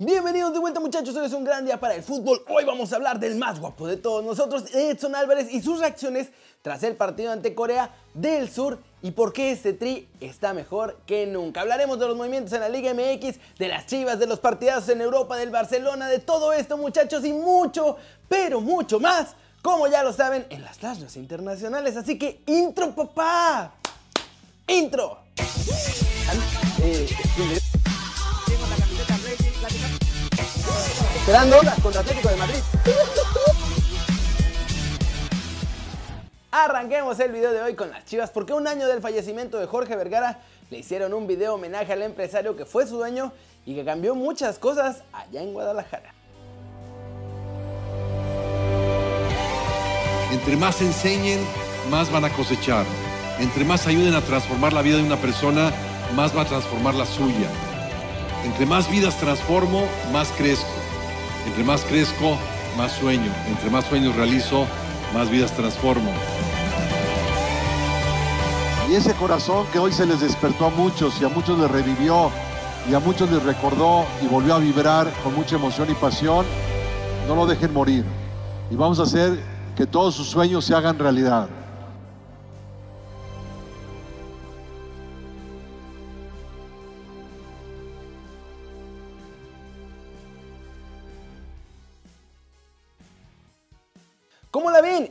Bienvenidos de vuelta muchachos, hoy es un gran día para el fútbol. Hoy vamos a hablar del más guapo de todos nosotros, Edson Álvarez y sus reacciones tras el partido ante Corea del Sur y por qué este tri está mejor que nunca. Hablaremos de los movimientos en la Liga MX, de las chivas, de los partidazos en Europa, del Barcelona, de todo esto muchachos y mucho, pero mucho más, como ya lo saben, en las playas internacionales. Así que intro papá, intro. Eh, Esperando contra Atlético de Madrid. Arranquemos el video de hoy con las chivas porque un año del fallecimiento de Jorge Vergara le hicieron un video homenaje al empresario que fue su dueño y que cambió muchas cosas allá en Guadalajara. Entre más enseñen, más van a cosechar. Entre más ayuden a transformar la vida de una persona, más va a transformar la suya. Entre más vidas transformo, más crezco. Entre más crezco, más sueño. Entre más sueños realizo, más vidas transformo. Y ese corazón que hoy se les despertó a muchos y a muchos les revivió y a muchos les recordó y volvió a vibrar con mucha emoción y pasión, no lo dejen morir. Y vamos a hacer que todos sus sueños se hagan realidad.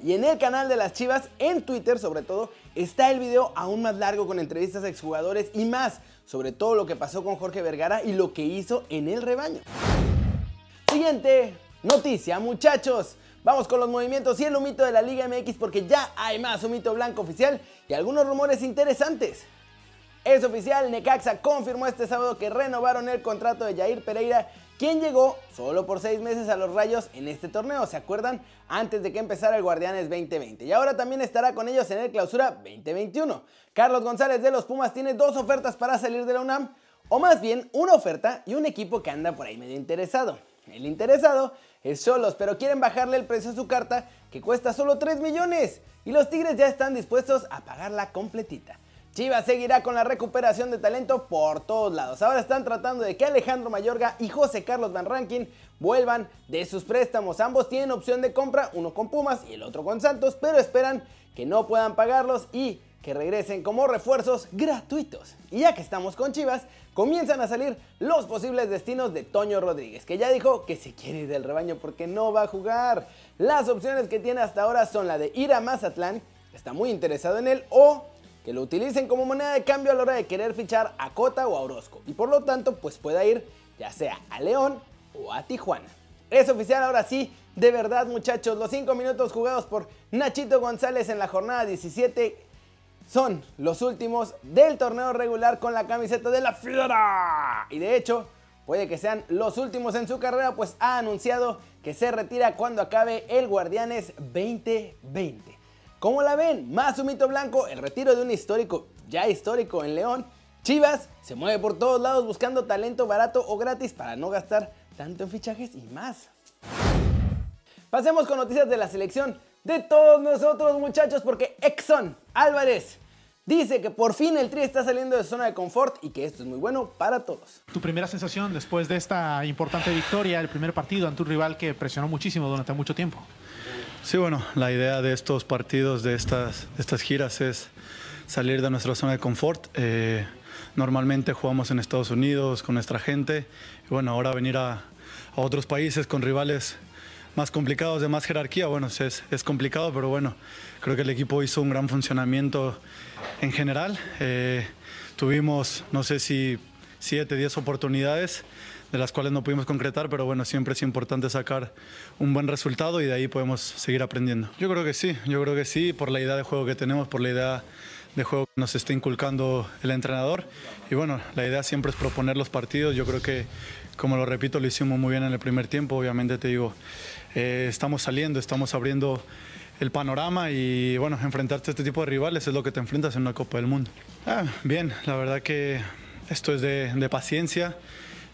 Y en el canal de las Chivas, en Twitter sobre todo, está el video aún más largo con entrevistas a exjugadores y más sobre todo lo que pasó con Jorge Vergara y lo que hizo en el rebaño. Siguiente noticia, muchachos. Vamos con los movimientos y el humito de la Liga MX porque ya hay más humito blanco oficial y algunos rumores interesantes. Es oficial, Necaxa confirmó este sábado que renovaron el contrato de Jair Pereira quien llegó solo por seis meses a los Rayos en este torneo, ¿se acuerdan? Antes de que empezara el Guardianes 2020. Y ahora también estará con ellos en el Clausura 2021. Carlos González de los Pumas tiene dos ofertas para salir de la UNAM, o más bien una oferta y un equipo que anda por ahí medio interesado. El interesado es Solos, pero quieren bajarle el precio a su carta que cuesta solo 3 millones. Y los Tigres ya están dispuestos a pagarla completita. Chivas seguirá con la recuperación de talento por todos lados. Ahora están tratando de que Alejandro Mayorga y José Carlos Van Rankin vuelvan de sus préstamos. Ambos tienen opción de compra, uno con Pumas y el otro con Santos, pero esperan que no puedan pagarlos y que regresen como refuerzos gratuitos. Y ya que estamos con Chivas, comienzan a salir los posibles destinos de Toño Rodríguez, que ya dijo que se quiere ir del rebaño porque no va a jugar. Las opciones que tiene hasta ahora son la de ir a Mazatlán, está muy interesado en él, o que lo utilicen como moneda de cambio a la hora de querer fichar a Cota o a Orozco y por lo tanto pues pueda ir ya sea a León o a Tijuana. Es oficial ahora sí, de verdad muchachos, los 5 minutos jugados por Nachito González en la jornada 17 son los últimos del torneo regular con la camiseta de la Fiera. Y de hecho, puede que sean los últimos en su carrera, pues ha anunciado que se retira cuando acabe el Guardianes 2020. ¿Cómo la ven? Más un mito blanco, el retiro de un histórico, ya histórico en León. Chivas se mueve por todos lados buscando talento barato o gratis para no gastar tanto en fichajes y más. Pasemos con noticias de la selección de todos nosotros muchachos porque Exxon Álvarez dice que por fin el Tri está saliendo de su zona de confort y que esto es muy bueno para todos. Tu primera sensación después de esta importante victoria, el primer partido ante un rival que presionó muchísimo durante mucho tiempo. Sí, bueno, la idea de estos partidos, de estas, estas giras es salir de nuestra zona de confort. Eh, normalmente jugamos en Estados Unidos con nuestra gente bueno, ahora venir a, a otros países con rivales más complicados, de más jerarquía, bueno, es, es, complicado, pero bueno, creo que el equipo hizo un gran funcionamiento en general. Eh, tuvimos, no sé si siete, diez oportunidades de las cuales no pudimos concretar, pero bueno, siempre es importante sacar un buen resultado y de ahí podemos seguir aprendiendo. Yo creo que sí, yo creo que sí, por la idea de juego que tenemos, por la idea de juego que nos está inculcando el entrenador. Y bueno, la idea siempre es proponer los partidos. Yo creo que, como lo repito, lo hicimos muy bien en el primer tiempo. Obviamente te digo, eh, estamos saliendo, estamos abriendo el panorama y bueno, enfrentarte a este tipo de rivales es lo que te enfrentas en una Copa del Mundo. Ah, bien, la verdad que esto es de, de paciencia.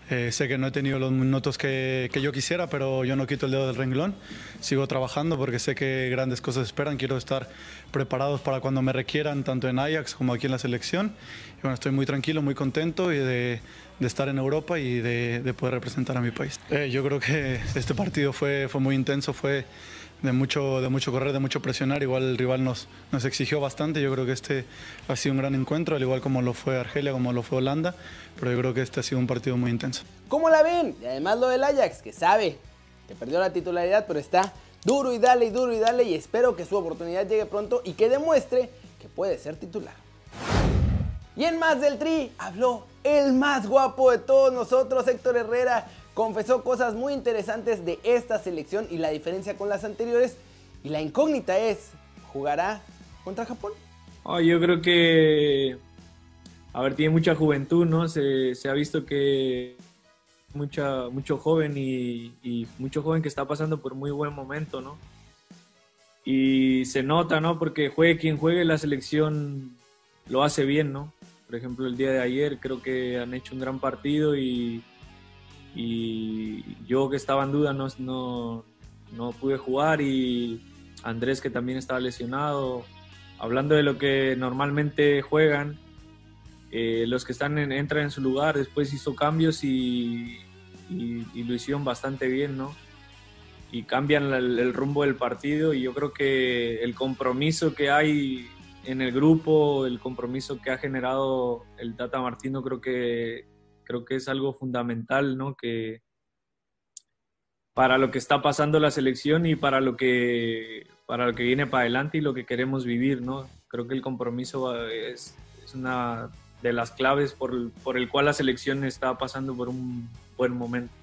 Eh, sé que no he tenido los minutos que, que, yo quisiera, pero yo no quito el dedo del renglón. Sigo trabajando porque sé que grandes cosas esperan. Quiero estar preparados para cuando me requieran, tanto en Ajax como aquí en la selección. Y bueno, estoy muy tranquilo, muy contento y de, de estar en Europa y de, poder representar a mi país. Eh, yo creo que este partido fue, fue muy intenso, fue de mucho, de mucho correr, de mucho presionar. Igual el rival nos, nos exigió bastante. Yo creo que este ha sido un gran encuentro, al igual como lo fue Argelia, como lo fue Holanda. Pero yo creo que este ha sido un partido muy intenso. ¿Cómo la ven? Y además lo del Ajax, que sabe que perdió la titularidad, pero está duro y dale y duro y dale. Y espero que su oportunidad llegue pronto y que demuestre que puede ser titular. Y en más del tri habló el más guapo de todos nosotros, Héctor Herrera confesó cosas muy interesantes de esta selección y la diferencia con las anteriores. Y la incógnita es, ¿jugará contra Japón? Oh, yo creo que, a ver, tiene mucha juventud, ¿no? Se, ha visto que mucha, mucho joven y, y, mucho joven que está pasando por muy buen momento, ¿no? Y se nota, ¿no? Porque juegue quien juegue, la selección lo hace bien, ¿no? Por ejemplo, el día de ayer creo que han hecho un gran partido y y yo que estaba en duda no, no, no, pude jugar y Andrés que también estaba lesionado. Hablando de lo que normalmente juegan, eh, los que están entran en su lugar, después hizo cambios y, y, lo hicieron bastante bien, ¿no? Y cambian el, rumbo del partido y yo creo que el compromiso que hay en el grupo, el compromiso que ha generado el Tata Martino, creo que creo que es algo fundamental, ¿no? Que para lo que está pasando la selección y para lo que, para lo que viene para adelante y lo que queremos vivir, ¿no? Creo que el compromiso es, es una de las claves por, por, el cual la selección está pasando por un buen momento.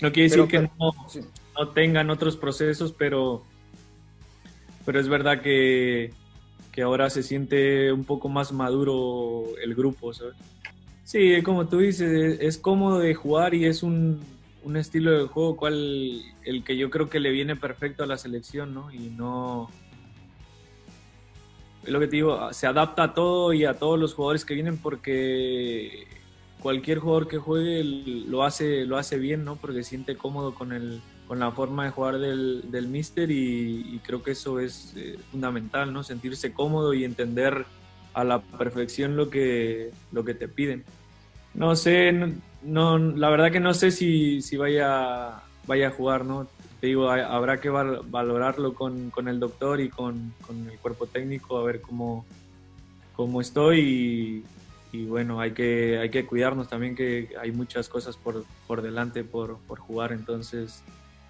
No quiere decir que no, no, tengan otros procesos, pero, pero es verdad que, que ahora se siente un poco más maduro el grupo, ¿sabes? Sí, como tú dices, es cómodo de jugar y es un, estilo de juego cual el que yo creo que le viene perfecto a la selección, ¿no? Y no es lo que te digo, se adapta a todo y a todos los jugadores que vienen porque cualquier jugador que juegue lo hace lo hace bien, ¿no? Porque siente cómodo con el con la forma de jugar del, del mister y, creo que eso es eh, fundamental, ¿no? Sentirse cómodo y entender a la perfección lo que, lo que te piden. No sé, no, la verdad que no sé si, si vaya, vaya a jugar, ¿no? Te digo, habrá que valorarlo con, con el doctor y con, con, el cuerpo técnico, a ver cómo, cómo estoy y, y, bueno, hay que, hay que cuidarnos también que hay muchas cosas por, por delante por, por, jugar, entonces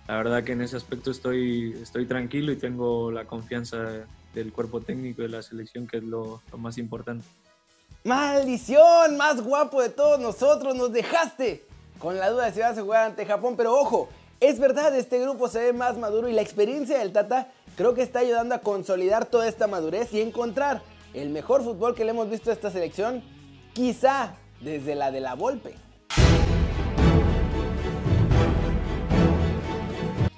la verdad que en ese aspecto estoy, estoy tranquilo y tengo la confianza del cuerpo técnico de la selección, que es lo más importante. ¡Maldición! Más guapo de todos nosotros, nos dejaste con la duda de si vas a jugar ante Japón, pero ojo, es verdad, este grupo se ve más maduro y la experiencia del Tata creo que está ayudando a consolidar toda esta madurez y encontrar el mejor fútbol que le hemos visto a esta selección, quizá desde la de la Volpe.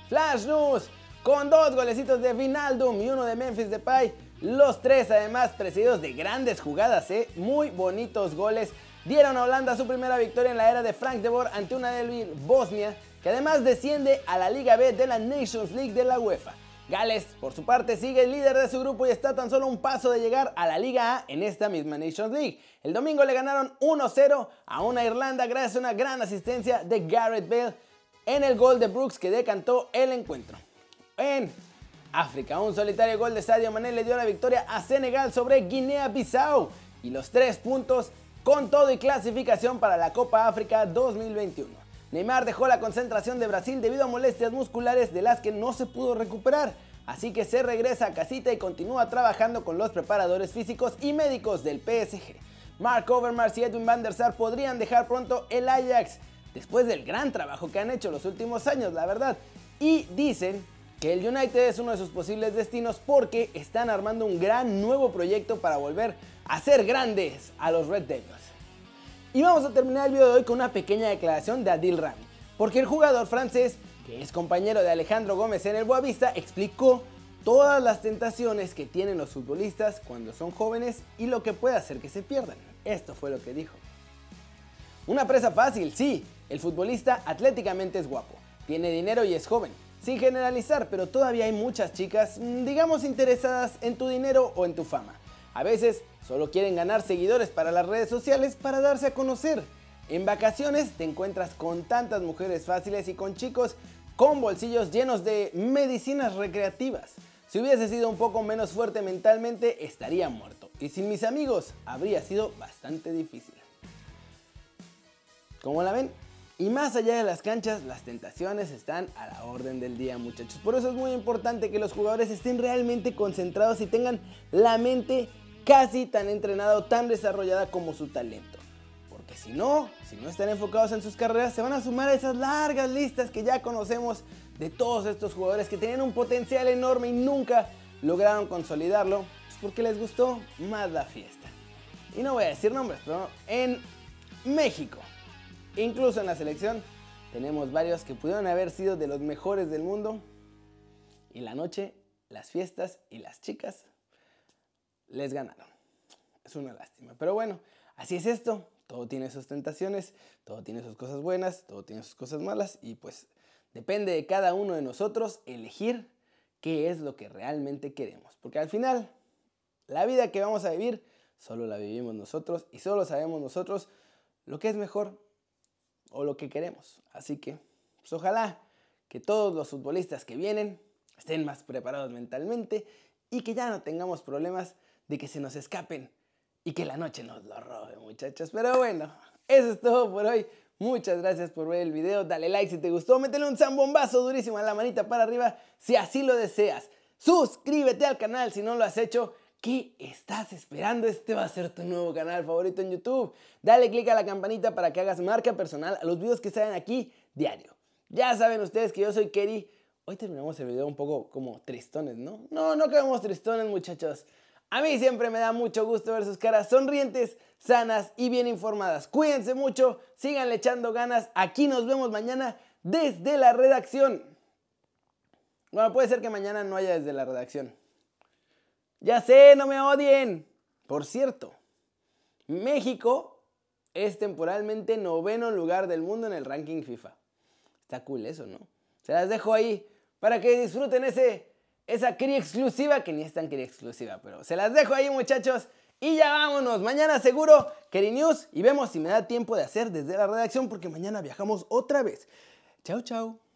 Flash News, con dos golecitos de Vinaldum y uno de Memphis Depay, los tres además precedidos de grandes jugadas, ¿eh? muy bonitos goles. Dieron a Holanda su primera victoria en la era de Frank de Boer ante una de Bosnia, que además desciende a la Liga B de la Nations League de la UEFA. Gales, por su parte, sigue el líder de su grupo y está tan solo un paso de llegar a la Liga A en esta misma Nations League. El domingo le ganaron 1-0 a una Irlanda gracias a una gran asistencia de Garrett Bale en el gol de Brooks que decantó el encuentro. En África. Un solitario gol de Sadio Mané le dio la victoria a Senegal sobre Guinea-Bissau y los tres puntos con todo y clasificación para la Copa África 2021. Neymar dejó la concentración de Brasil debido a molestias musculares de las que no se pudo recuperar, así que se regresa a casita y continúa trabajando con los preparadores físicos y médicos del PSG. Mark Overmars y Edwin van der Sar podrían dejar pronto el Ajax, después del gran trabajo que han hecho los últimos años, la verdad, y dicen que el United es uno de sus posibles destinos porque están armando un gran nuevo proyecto para volver a ser grandes a los Red Devils. Y vamos a terminar el video de hoy con una pequeña declaración de Adil Rami, porque el jugador francés, que es compañero de Alejandro Gómez en el Boavista, explicó todas las tentaciones que tienen los futbolistas cuando son jóvenes y lo que puede hacer que se pierdan. Esto fue lo que dijo. Una presa fácil, sí, el futbolista atléticamente es guapo, tiene dinero y es joven, sin generalizar, pero todavía hay muchas chicas, mm, digamos, interesadas en tu dinero o en tu fama. A veces solo quieren ganar seguidores para las redes sociales para darse a conocer. En vacaciones te encuentras con tantas mujeres fáciles y con chicos con bolsillos llenos de medicinas recreativas. Si hubiese sido un poco menos fuerte mentalmente, estaría muerto. Y sin mis amigos, habría sido bastante difícil. ¿Cómo la ven? Y más allá de las canchas, las tentaciones están a la orden del día, muchachos. Por eso es muy importante que los jugadores estén realmente concentrados y tengan la mente casi tan entrenada o tan desarrollada como su talento. Porque si no, si no están enfocados en sus carreras, se van a sumar a esas largas listas que ya conocemos de todos estos jugadores que tenían un potencial enorme y nunca lograron consolidarlo, pues porque les gustó más la fiesta. Y no voy a decir nombres, pero en México Incluso en la selección tenemos varios que pudieron haber sido de los mejores del mundo. Y la noche, las fiestas y las chicas les ganaron. Es una lástima. Pero bueno, así es esto. Todo tiene sus tentaciones, todo tiene sus cosas buenas, todo tiene sus cosas malas. Y pues depende de cada uno de nosotros elegir qué es lo que realmente queremos. Porque al final, la vida que vamos a vivir, solo la vivimos nosotros y solo sabemos nosotros lo que es mejor o lo que queremos. Así que, pues ojalá que todos los futbolistas que vienen estén más preparados mentalmente y que ya no tengamos problemas de que se nos escapen y que la noche nos lo robe, muchachos. Pero bueno, eso es todo por hoy. Muchas gracias por ver el video. Dale like si te gustó. Métele un zambombazo durísimo a la manita para arriba si así lo deseas. Suscríbete al canal si no lo has hecho. ¿Qué estás esperando? Este va a ser tu nuevo canal favorito en YouTube. Dale click a la campanita para que hagas marca personal a los videos que salen aquí diario. Ya saben ustedes que yo soy Kerry. Hoy terminamos el video un poco como tristones, ¿no? No, no quedamos tristones, muchachos. A mí siempre me da mucho gusto ver sus caras sonrientes, sanas y bien informadas. Cuídense mucho, síganle echando ganas. Aquí nos vemos mañana desde la redacción. Bueno, puede ser que mañana no haya desde la redacción. Ya sé, no me odien. Por cierto, México es temporalmente noveno lugar del mundo en el ranking FIFA. Está cool eso, ¿no? Se las dejo ahí para que disfruten ese, esa cría exclusiva, que ni es tan cría exclusiva, pero se las dejo ahí muchachos. Y ya vámonos, mañana seguro Keri News y vemos si me da tiempo de hacer desde la redacción porque mañana viajamos otra vez. Chao, chao.